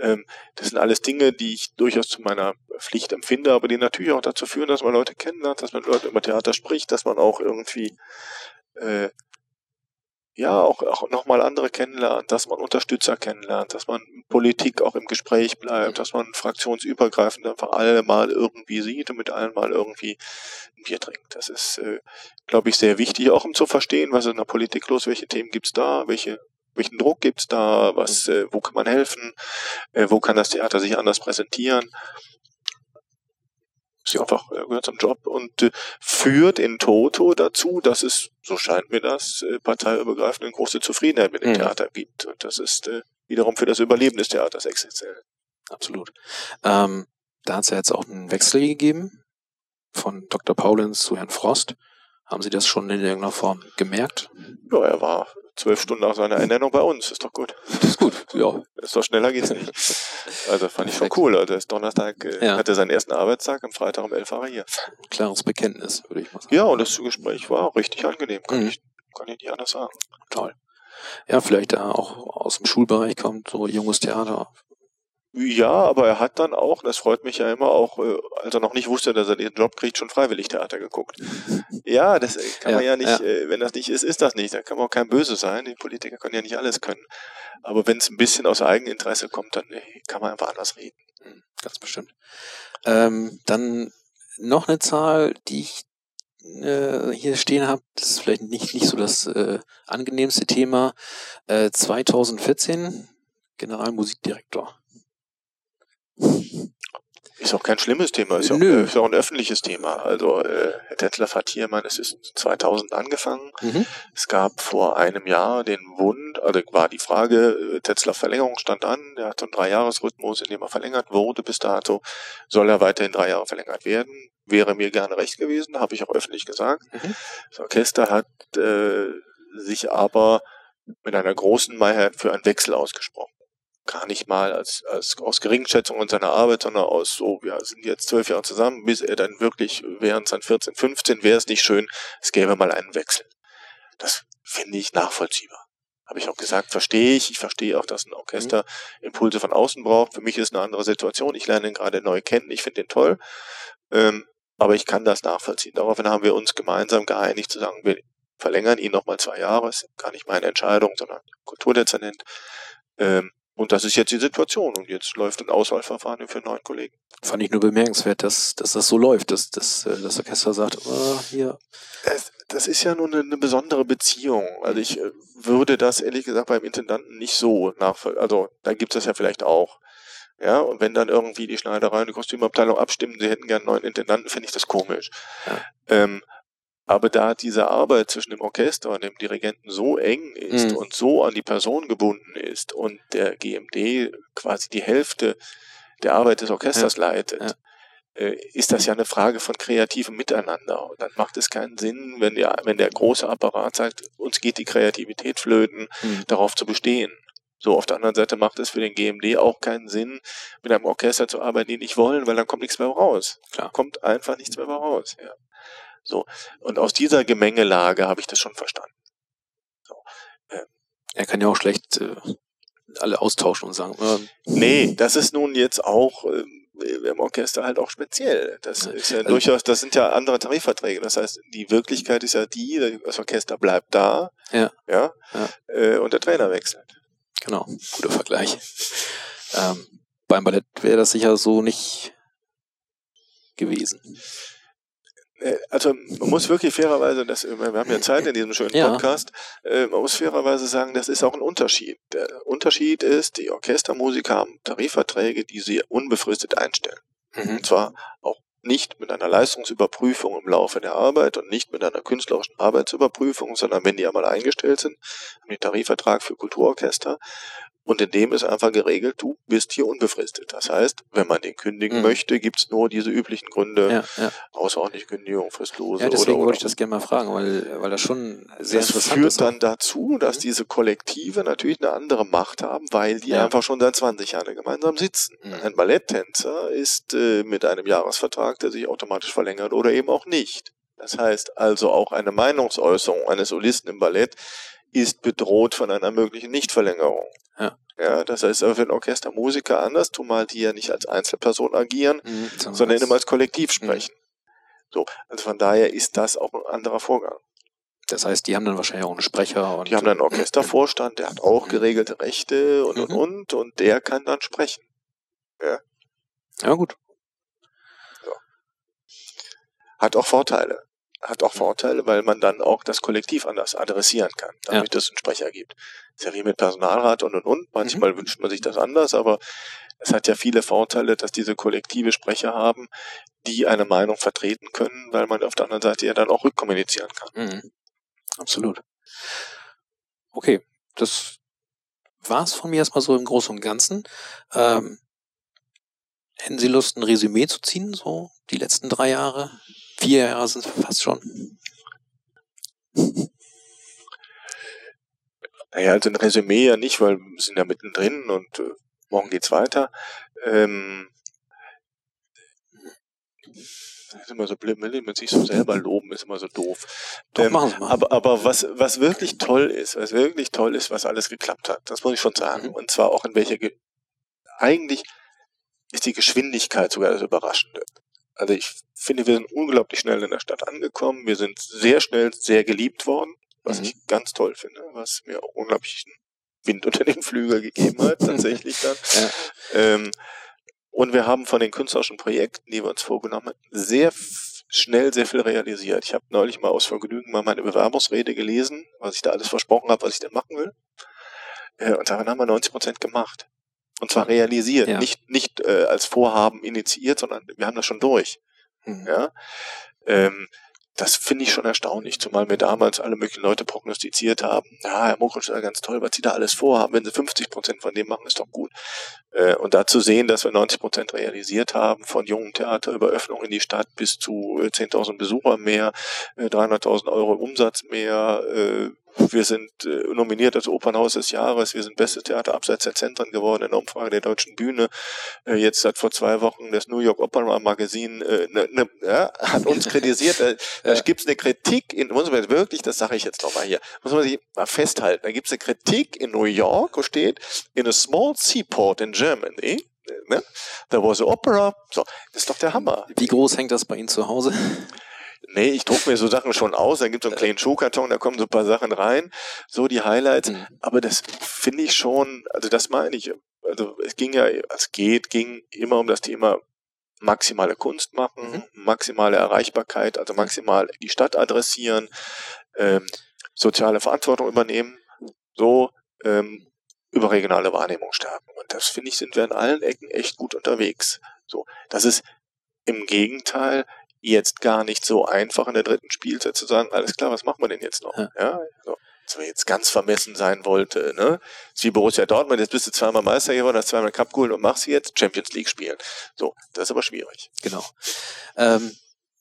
Ähm, das sind alles Dinge, die ich durchaus zu meiner Pflicht empfinde, aber die natürlich auch dazu führen, dass man Leute kennenlernt, dass man mit Leuten über Theater spricht, dass man auch irgendwie äh, ja auch, auch nochmal andere kennenlernt, dass man Unterstützer kennenlernt, dass man Politik auch im Gespräch bleibt, dass man fraktionsübergreifend einfach alle mal irgendwie sieht und mit allen mal irgendwie ein Bier trinkt. Das ist, äh, glaube ich, sehr wichtig, auch um zu verstehen, was ist in der Politik los, welche Themen gibt's da, welche welchen Druck gibt's da, was, äh, wo kann man helfen, äh, wo kann das Theater sich anders präsentieren. Ist einfach, äh, gehört zum Job und äh, führt in Toto dazu, dass es, so scheint mir das, äh, parteiübergreifend eine große Zufriedenheit mit dem Mhm. Theater gibt. Und das ist äh, wiederum für das Überleben des Theaters essentiell. Absolut. Ähm, da hat es ja jetzt auch einen Wechsel gegeben von Dr. Paulins zu Herrn Frost. Haben Sie das schon in irgendeiner Form gemerkt? Ja, er war zwölf Stunden nach seiner Ernennung bei uns. Ist doch gut. Ist gut, ja. Ist doch schneller geht's nicht. Also fand ich schon cool. Also er ist Donnerstag, äh, Ja. hatte seinen ersten Arbeitstag, am Freitag um elf war er hier. Klares Bekenntnis, würde ich mal sagen. Ja, und das Gespräch war auch richtig angenehm. Kann Mhm. ich, kann ich nicht anders sagen. Toll. Ja, vielleicht da auch aus dem Schulbereich kommt, so junges Theater. Ja, aber er hat dann auch, das freut mich ja immer, auch, äh, als er noch nicht wusste, dass er den Job kriegt, schon freiwillig Theater geguckt. Ja, das äh, kann man Ja, ja nicht, ja. Äh, wenn das nicht ist, ist das nicht. Da kann man auch kein Böse sein. Die Politiker können ja nicht alles können. Aber wenn es ein bisschen aus Eigeninteresse kommt, dann äh, kann man einfach anders reden. Mhm, Ganz bestimmt. Ähm, dann noch eine Zahl, die ich äh, hier stehen habe. Das ist vielleicht nicht, nicht so das äh, angenehmste Thema. Äh, 2014 Generalmusikdirektor. Ist auch kein schlimmes Thema, ist ja auch, ist ja auch ein öffentliches Thema. Also äh, Herr Tettler hat hier, man, es ist 2000 angefangen. Mhm. Es gab vor einem Jahr den Wund, also war die Frage, äh, Tetzler Verlängerung stand an, der hat so einen Dreijahresrhythmus, in dem er verlängert wurde bis dato, soll er weiterhin drei Jahre verlängert werden. Wäre mir gerne recht gewesen, habe ich auch öffentlich gesagt. Mhm. Das Orchester hat äh, sich aber mit einer großen Mehrheit für einen Wechsel ausgesprochen. Gar nicht mal als, als aus Geringschätzung und seiner Arbeit, sondern aus so, wir sind jetzt zwölf Jahre zusammen, bis er dann wirklich während sein 14, 15 wäre es nicht schön, es gäbe mal einen Wechsel. Das finde ich nachvollziehbar. Habe ich auch gesagt, verstehe ich. Ich verstehe auch, dass ein Orchester Impulse von außen braucht. Für mich ist eine andere Situation. Ich lerne ihn gerade neu kennen. Ich finde ihn toll. Ähm, aber ich kann das nachvollziehen. Daraufhin haben wir uns gemeinsam geeinigt zu sagen, wir verlängern ihn nochmal zwei Jahre. Das ist gar nicht meine Entscheidung, sondern Kulturdezernent. Ähm, und das ist jetzt die Situation. Und jetzt läuft ein Auswahlverfahren für neuen Kollegen. Fand ich nur bemerkenswert, dass, dass das so läuft, dass, dass äh, das Orchester sagt, oh, hier. Das, das ist ja nun eine, eine besondere Beziehung. Also ich äh, würde das ehrlich gesagt beim Intendanten nicht so nachvollziehen. Also da gibt es das ja vielleicht auch. Ja, und wenn dann irgendwie die Schneiderei und die Kostümabteilung abstimmen, sie hätten gern einen neuen Intendanten, finde ich das komisch. Ja. Ähm, aber da diese Arbeit zwischen dem Orchester und dem Dirigenten so eng ist Mhm. und so an die Person gebunden ist und der GMD quasi die Hälfte der Arbeit des Orchesters leitet, äh, ist das ja eine Frage von kreativem Miteinander. Und dann macht es keinen Sinn, wenn der, wenn der große Apparat sagt, uns geht die Kreativität flöten, Mhm. darauf zu bestehen. So, auf der anderen Seite macht es für den GMD auch keinen Sinn, mit einem Orchester zu arbeiten, die nicht wollen, weil dann kommt nichts mehr raus. Klar. Kommt einfach nichts mehr raus. Ja. So. Und aus dieser Gemengelage habe ich das schon verstanden. So. Ähm. Er kann ja auch schlecht äh, alle austauschen und sagen. Äh, nee, das ist nun jetzt auch äh, im Orchester halt auch speziell. Das ist ja also, durchaus, das sind ja andere Tarifverträge. Das heißt, die Wirklichkeit ist ja die, das Orchester bleibt da, ja, ja, ja. Äh, und der Trainer wechselt. Genau, guter Vergleich. Ähm, beim Ballett wäre das sicher so nicht gewesen. Äh, also man muss wirklich fairerweise, das, wir haben ja Zeit in diesem schönen Podcast, ja. äh, man muss fairerweise sagen, das ist auch ein Unterschied. Der Unterschied ist, die Orchestermusiker haben Tarifverträge, die sie unbefristet einstellen. Mhm. Und zwar auch nicht mit einer Leistungsüberprüfung im Laufe der Arbeit und nicht mit einer künstlerischen Arbeitsüberprüfung, sondern wenn die einmal eingestellt sind, haben die einen Tarifvertrag für Kulturorchester und in dem ist einfach geregelt, du bist hier unbefristet. Das heißt, wenn man den kündigen mhm. möchte, gibt's nur diese üblichen Gründe, ja, ja. außerordentliche Kündigung, fristlose. Ja, deswegen oder, wollte ich das gerne mal fragen, weil, weil das schon sehr das interessant führt ist. führt dann dazu, dass mhm. diese Kollektive natürlich eine andere Macht haben, weil die ja. einfach schon seit 20 Jahren gemeinsam sitzen. Mhm. Ein Balletttänzer ist äh, mit einem Jahresvertrag, der sich automatisch verlängert oder eben auch nicht. Das heißt also auch eine Meinungsäußerung eines Solisten im Ballett ist bedroht von einer möglichen Nichtverlängerung. Ja. Ja, das heißt für ein Orchester Musiker anders, zumal die ja nicht als Einzelperson agieren, mhm, sondern immer als Kollektiv mhm. sprechen. Mhm. So, also von daher ist das auch ein anderer Vorgang. Das heißt, die haben dann wahrscheinlich auch einen Sprecher und. Die haben dann einen Orchestervorstand, der hat auch mhm. geregelte Rechte und und mhm. und und der kann dann sprechen. Ja. Ja, gut. So. Hat auch Vorteile hat auch Vorteile, weil man dann auch das Kollektiv anders adressieren kann, damit ja. es einen Sprecher gibt. Das ist ja wie mit Personalrat und und und. Manchmal mhm. wünscht man sich das anders, aber es hat ja viele Vorteile, dass diese kollektive Sprecher haben, die eine Meinung vertreten können, weil man auf der anderen Seite ja dann auch rückkommunizieren kann. Mhm. Absolut. Okay, das war's von mir erstmal so im Großen und Ganzen. Ähm, hätten Sie Lust, ein Resümee zu ziehen, so die letzten drei Jahre? Vier Jahre sind es fast schon. Naja, also ein Resümee ja nicht, weil wir sind ja mittendrin und äh, morgen geht's weiter. Ähm, das ist immer so blöd, mit sich so selber loben ist immer so doof. Ähm, aber, aber was, was wirklich toll ist, was wirklich toll ist, was alles geklappt hat, das muss ich schon sagen. Mhm. Und zwar auch in welcher, Ge eigentlich ist die Geschwindigkeit sogar das Überraschende. Also ich finde, wir sind unglaublich schnell in der Stadt angekommen. Wir sind sehr schnell sehr geliebt worden, was mhm. ich ganz toll finde, was mir auch unglaublichen Wind unter den Flügel gegeben hat, tatsächlich dann. Ja. Ähm, und wir haben von den künstlerischen Projekten, die wir uns vorgenommen haben, sehr schnell sehr viel realisiert. Ich habe neulich mal aus Vergnügen mal meine Bewerbungsrede gelesen, was ich da alles versprochen habe, was ich denn machen will. Äh, und daran haben wir 90 Prozent gemacht. Und zwar realisiert, ja. nicht, nicht äh, als Vorhaben initiiert, sondern wir haben das schon durch. Mhm. Ja. Ähm, das finde ich schon erstaunlich, zumal mir damals alle möglichen Leute prognostiziert haben, ja, Herr Mokosch ist ja ganz toll, was Sie da alles vorhaben, wenn Sie 50 Prozent von dem machen, ist doch gut. Äh, und da zu sehen, dass wir 90 Prozent realisiert haben, von jungen Theater über Öffnung in die Stadt bis zu 10.000 äh, Besucher mehr, 300.000 äh, Euro Umsatz mehr, äh, wir sind äh, nominiert als Opernhaus des Jahres. Wir sind beste Theater abseits der Zentren geworden in der Umfrage der Deutschen Bühne. Äh, jetzt hat vor zwei Wochen das New York Opera Magazine äh, ne, ne, ja, hat uns kritisiert. Da, da ja. gibt es eine Kritik in, muss man wirklich, das sage ich jetzt nochmal hier, muss man sich mal festhalten. Da gibt es eine Kritik in New York, wo steht, in a small seaport in Germany, ne? There was an opera. So, das ist doch der Hammer. Wie groß hängt das bei Ihnen zu Hause? Nee, ich druck mir so Sachen schon aus, dann gibt es so einen kleinen Schuhkarton, da kommen so ein paar Sachen rein, so die Highlights. Mhm. Aber das finde ich schon, also das meine ich, also es ging ja, es geht, ging immer um das Thema maximale Kunst machen, mhm. maximale Erreichbarkeit, also maximal die Stadt adressieren, ähm, soziale Verantwortung übernehmen, so ähm, überregionale Wahrnehmung stärken. Und das finde ich, sind wir in allen Ecken echt gut unterwegs. So, das ist im Gegenteil jetzt gar nicht so einfach in der dritten Spielzeit zu sagen, alles klar, was machen wir denn jetzt noch? Ja, ja so. Als wir jetzt ganz vermessen sein wollte, ne? Das ist wie Borussia Dortmund, jetzt bist du zweimal Meister geworden, hast zweimal Cup geholt und machst jetzt Champions League spielen. So, das ist aber schwierig. Genau. Ähm,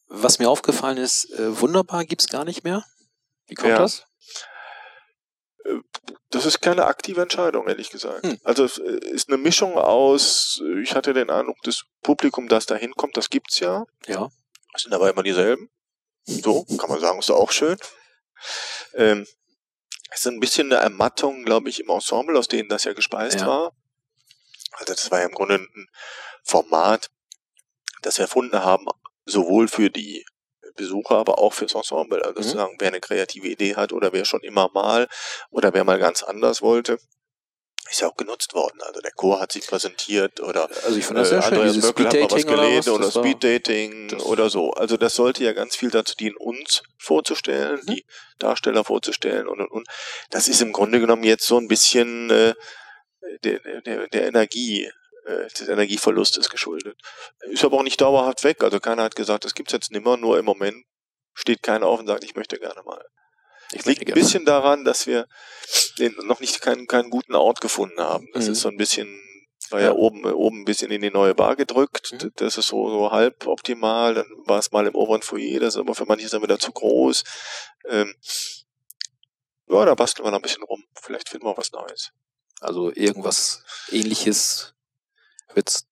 was mir aufgefallen ist, äh, wunderbar gibt's gar nicht mehr. Wie kommt ja. das? Äh, das ist keine aktive Entscheidung, ehrlich gesagt. Hm. Also es äh, ist eine Mischung aus, ich hatte den Eindruck, das Publikum, das da hinkommt, das gibt's ja. Ja. Das sind aber immer dieselben. So, kann man sagen, ist auch schön. Ähm, es ist ein bisschen eine Ermattung, glaube ich, im Ensemble, aus denen das ja gespeist ja. war. Also das war ja im Grunde ein Format, das wir erfunden haben, sowohl für die Besucher, aber auch fürs Ensemble. Also mhm. sozusagen, wer eine kreative Idee hat oder wer schon immer mal oder wer mal ganz anders wollte, ist ja auch genutzt worden. Also der Chor hat sich präsentiert oder also ich finde das sehr äh, Andreas schön, Möckel hat mal was gelesen oder, oder Speeddating oder so. Also das sollte ja ganz viel dazu dienen, uns vorzustellen, mhm. die Darsteller vorzustellen und und und. Das ist im Grunde genommen jetzt so ein bisschen äh, der, der, der Energie äh, des Energieverlustes geschuldet. Ist aber auch nicht dauerhaft weg. Also keiner hat gesagt, das gibt's jetzt nimmer, nur im Moment steht keiner auf und sagt, ich möchte gerne mal. Ich liegt ein bisschen daran, dass wir den noch nicht keinen, keinen guten Ort gefunden haben. Das mhm. ist so ein bisschen, war ja, ja, oben, oben ein bisschen in die neue Bar gedrückt. Mhm. Das ist so, so halb optimal. Dann war es mal im oberen Foyer, das ist aber für manche dann wieder zu groß. Ähm, ja, da basteln wir noch ein bisschen rum. Vielleicht finden wir was Neues. Also irgendwas ähnliches wird's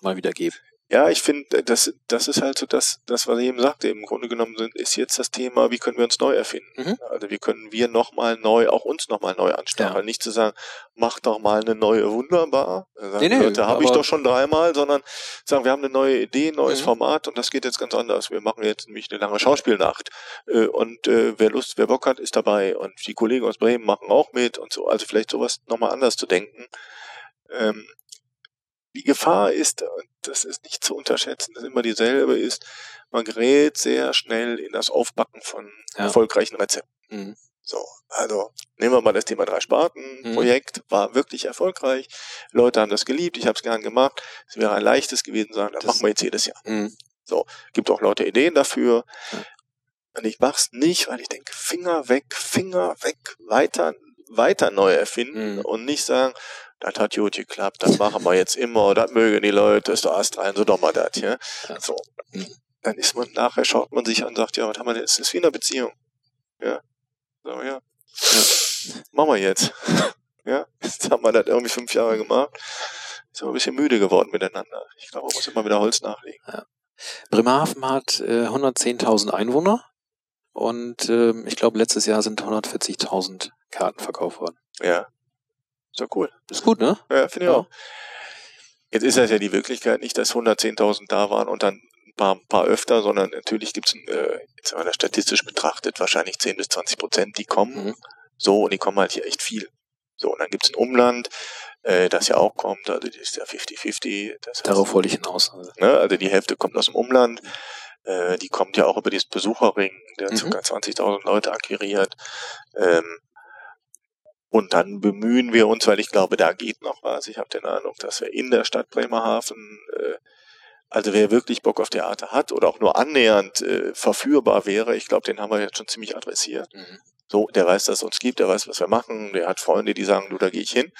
mal wieder geben. Ja, ich finde, das, das ist halt so das, das, was ich eben sagte. Im Grunde genommen sind, ist jetzt das Thema, wie können wir uns neu erfinden? Mhm. Also wie können wir nochmal neu, auch uns nochmal neu anstacheln. Ja. Nicht zu sagen, mach doch mal eine neue wunderbar. Sagen, nee, nee, Leute, habe ich doch schon dreimal, sondern sagen, wir haben eine neue Idee, ein neues mhm. Format und das geht jetzt ganz anders. Wir machen jetzt nämlich eine lange Schauspielnacht. Äh, und äh, wer Lust, wer Bock hat, ist dabei. Und die Kollegen aus Bremen machen auch mit und so. Also vielleicht sowas nochmal anders zu denken. Ähm, die Gefahr ist, und das ist nicht zu unterschätzen, dass immer dieselbe ist, man gerät sehr schnell in das Aufbacken von ja. erfolgreichen Rezepten. Mhm. So, also nehmen wir mal das Thema drei Sparten mhm. Projekt mhm. war wirklich erfolgreich. Leute haben das geliebt, ich habe es gern gemacht. Es wäre ein leichtes gewesen sagen, das, das machen wir jetzt jedes Jahr. Mhm. So, gibt auch Leute Ideen dafür. Ja. Und ich mach's nicht, weil ich denke, Finger weg, Finger weg, weiter, weiter neu erfinden mhm. und nicht sagen, das hat gut geklappt, das machen wir jetzt immer, das mögen die Leute, ist doch erst rein, so doch mal das, ja. So. Dann ist man, nachher schaut man sich an und sagt, ja, was haben wir denn, es ist wie in einer Beziehung. Ja. So, ja. ja. Machen wir jetzt. Ja. Jetzt haben wir das irgendwie fünf Jahre gemacht. Ist aber ein bisschen müde geworden miteinander. Ich glaube, man muss immer wieder Holz nachlegen. Ja. Bremerhaven hat äh, 110.000 Einwohner und äh, ich glaube, letztes Jahr sind 140.000 Karten verkauft worden. Ja. Ist doch cool. Ist gut, ne? Ja, finde ich ja. auch. Jetzt ist das ja die Wirklichkeit nicht, dass 110.000 da waren und dann ein paar, paar öfter, sondern natürlich gibt es, äh, jetzt haben wir das statistisch betrachtet, wahrscheinlich 10 bis 20 Prozent, die kommen. Mhm. So, und die kommen halt hier echt viel. So, und dann gibt es ein Umland, äh, das ja auch kommt, also das ist ja 50-50. Darauf wollte ich hinaus. Also. Ne, also die Hälfte kommt aus dem Umland. Äh, die kommt ja auch über diesen Besucherring, der mhm. ca. 20.000 Leute akquiriert. Ähm, und dann bemühen wir uns, weil ich glaube, da geht noch was. Ich habe den Eindruck, dass wir in der Stadt Bremerhaven, äh, also wer wirklich Bock auf Theater hat oder auch nur annähernd äh, verführbar wäre, ich glaube, den haben wir jetzt schon ziemlich adressiert. Mhm. So, der weiß, dass es uns gibt, der weiß, was wir machen, der hat Freunde, die sagen, du, da gehe ich hin.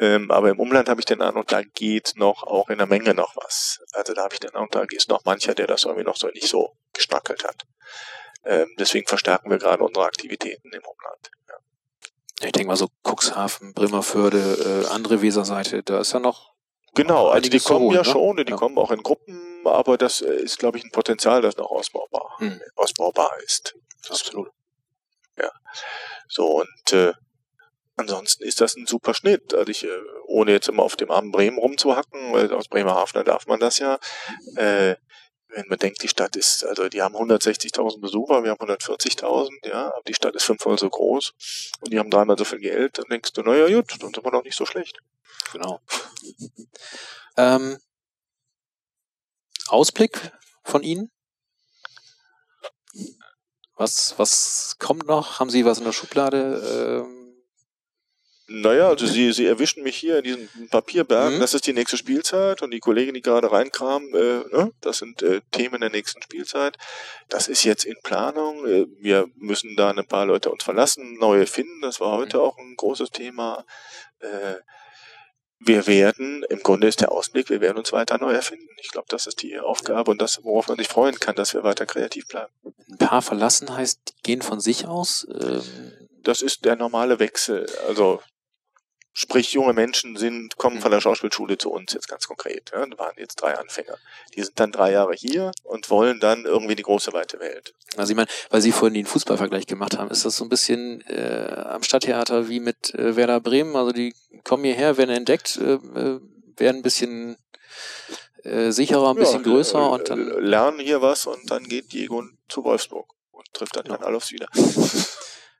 Ähm, aber im Umland habe ich den Eindruck, da geht noch auch in der Menge noch was. Also da habe ich den Eindruck, da ist noch mancher, der das irgendwie noch so nicht so geschnackelt hat. Ähm, deswegen verstärken wir gerade unsere Aktivitäten im Umland. Ich denke mal so Cuxhaven, Bremerförde, äh, andere Weserseite, da ist ja noch. Genau, also die kommen holen, ja ne? schon, die ja. kommen auch in Gruppen, aber das äh, ist, glaube ich, ein Potenzial, das noch ausbaubar, hm. ausbaubar ist. Absolut. Ja. So, und äh, ansonsten ist das ein super Schnitt. Also ich, äh, ohne jetzt immer auf dem armen Bremen rumzuhacken, aus Bremerhaven darf man das ja, äh, wenn man denkt, die Stadt ist, also die haben 160.000 Besucher, wir haben 140.000, ja, aber die Stadt ist fünfmal so groß und die haben dreimal so viel Geld, dann denkst du, naja, gut, dann sind wir doch nicht so schlecht. Genau. ähm, Ausblick von Ihnen? Was, was kommt noch? Haben Sie was in der Schublade? Ähm naja, also sie, sie erwischen mich hier in diesen Papierbergen, mhm. das ist die nächste Spielzeit und die Kollegen, die gerade reinkamen, äh, ne, das sind äh, Themen der nächsten Spielzeit. Das ist jetzt in Planung. Äh, wir müssen da ein paar Leute uns verlassen, neue finden. Das war heute mhm. auch ein großes Thema. Äh, wir werden, im Grunde ist der Ausblick, wir werden uns weiter neu erfinden. Ich glaube, das ist die Aufgabe und das, worauf man sich freuen kann, dass wir weiter kreativ bleiben. Ein paar verlassen heißt, die gehen von sich aus. Ähm das ist der normale Wechsel. Also Sprich, junge Menschen sind, kommen von der Schauspielschule zu uns jetzt ganz konkret. Ja, da waren jetzt drei Anfänger. Die sind dann drei Jahre hier und wollen dann irgendwie die große weite Welt. Also ich meine, weil Sie vorhin den Fußballvergleich gemacht haben, ist das so ein bisschen äh, am Stadttheater wie mit äh, Werder Bremen? Also die kommen hierher, werden entdeckt, äh, äh werden ein bisschen äh, sicherer, ein bisschen ja, größer äh, und dann lernen hier was und dann geht Diego zu Wolfsburg und trifft dann ja. Jan Alofs wieder.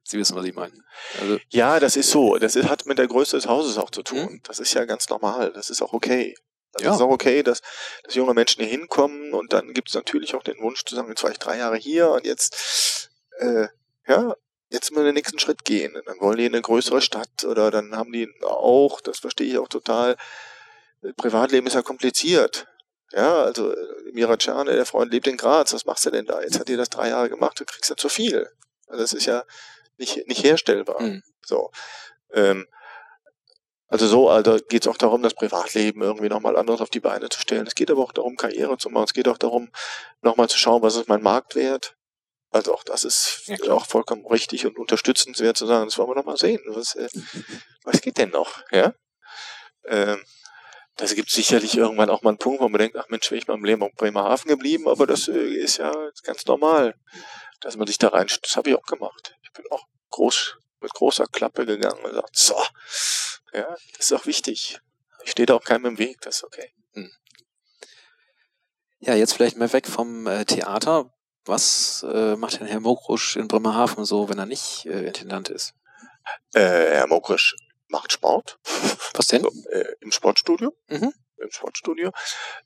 Sie wissen, was ich meine. Also ja, das ist so. Das ist, hat mit der Größe des Hauses auch zu tun. Mhm. Das ist ja ganz normal. Das ist auch okay. Das ja. ist auch okay, dass, dass junge Menschen hier hinkommen und dann gibt es natürlich auch den Wunsch zu sagen, jetzt war ich drei Jahre hier und jetzt, äh, ja, jetzt mal den nächsten Schritt gehen. Und dann wollen die in eine größere Stadt oder dann haben die auch, das verstehe ich auch total, Privatleben ist ja kompliziert. Ja, also Miracane, der Freund lebt in Graz, was machst du denn da? Jetzt hat dir das drei Jahre gemacht, du kriegst ja zu viel. Also das ist ja, nicht, nicht herstellbar. Mhm. So. Ähm, also so, also geht es auch darum, das Privatleben irgendwie nochmal anders auf die Beine zu stellen. Es geht aber auch darum, Karriere zu machen. Es geht auch darum, nochmal zu schauen, was ist mein Marktwert. Also auch das ist ja, auch vollkommen richtig und unterstützenswert zu sagen, das wollen wir nochmal sehen. Was, äh, was geht denn noch? Ja? Ähm, das gibt sicherlich irgendwann auch mal einen Punkt, wo man denkt, ach Mensch, wäre ich mal im Leben auf Bremerhaven geblieben, aber das äh, ist ja ganz normal, dass man sich da rein, das habe ich auch gemacht bin auch groß, mit großer Klappe gegangen und gesagt, so, ja, das ist auch wichtig. Ich stehe da auch keinem im Weg, das ist okay. Hm. Ja, jetzt vielleicht mal weg vom äh, Theater. Was äh, macht denn Herr Mokrusch in Bremerhaven so, wenn er nicht äh, Intendant ist? Äh, Herr Mokrusch macht Sport. Was denn? So, äh, Im Sportstudio. Mhm. Im Sportstudio.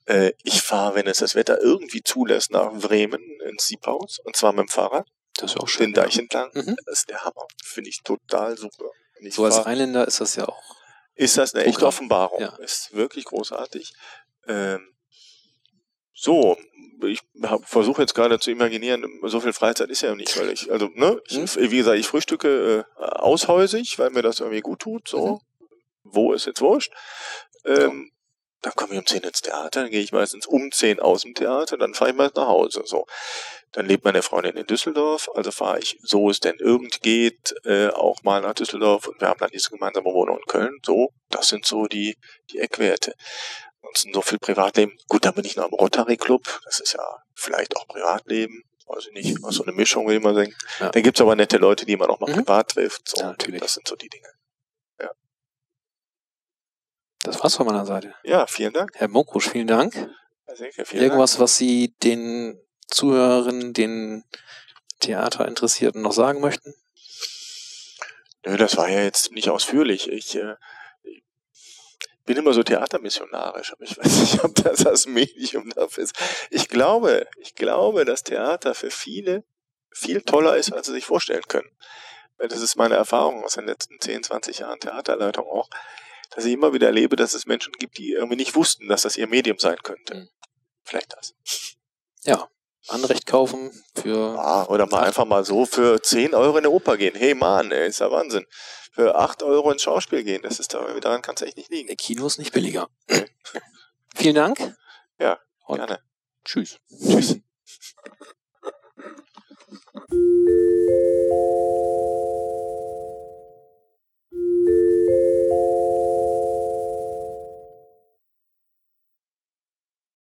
Äh, ich fahre, wenn es das Wetter irgendwie zulässt, nach Bremen ins Siebhaus und zwar mit dem Fahrrad. Das ist auch schön. Den Deich ja. entlang. Mhm. Das ist der Hammer. Finde ich total super. Ich so als Rheinländer ist das ja auch. Ist das eine echte Offenbarung. Ja. Ist wirklich großartig. Ähm, so, ich versuche jetzt gerade zu imaginieren, so viel Freizeit ist ja nicht, weil ich, also, ne, ich, mhm. wie gesagt, ich frühstücke äh, aushäusig, weil mir das irgendwie gut tut, so. Mhm. Wo ist jetzt wurscht. Ähm, dann komme ich um 10 ins Theater, dann gehe ich meistens um 10 aus dem Theater, dann fahre ich meist nach Hause. So. Dann lebt meine Freundin in Düsseldorf, also fahre ich, so es denn irgend geht, äh, auch mal nach Düsseldorf und wir haben dann diese gemeinsame Wohnung in Köln. So, das sind so die, die Eckwerte. Ansonsten so viel Privatleben. Gut, dann bin ich noch im Rotary Club, das ist ja vielleicht auch Privatleben, weiß ich nicht, so eine Mischung, ich mal sagen. Ja. Dann gibt's aber nette Leute, die man auch mal mhm. privat trifft. So, ja, natürlich. Das sind so die Dinge. Das war's von meiner Seite. Ja, vielen Dank. Herr Mokrusch, vielen Dank. Sehr, vielen Irgendwas, Dank. was Sie den Zuhörerinnen, den Theaterinteressierten noch sagen möchten? Nö, das war ja jetzt nicht ausführlich. Ich, äh, bin immer so theatermissionarisch, aber ich weiß nicht, ob das das Medium dafür ist. Ich glaube, ich glaube, dass Theater für viele viel toller ist, als sie sich vorstellen können. Das ist meine Erfahrung aus den letzten 10, 20 Jahren Theaterleitung auch dass ich immer wieder erlebe, dass es Menschen gibt, die irgendwie nicht wussten, dass das ihr Medium sein könnte. Mhm. Vielleicht das. Ja, Anrecht kaufen für. Ah, oder mal einfach mal so für 10 Euro in eine Oper gehen. Hey Mann, ey, ist ja Wahnsinn. Für 8 Euro ins Schauspiel gehen, das ist da, daran kann es echt nicht liegen. Der Kino ist nicht billiger. Okay. Vielen Dank. Ja, Und gerne. Tschüss. Tschüss.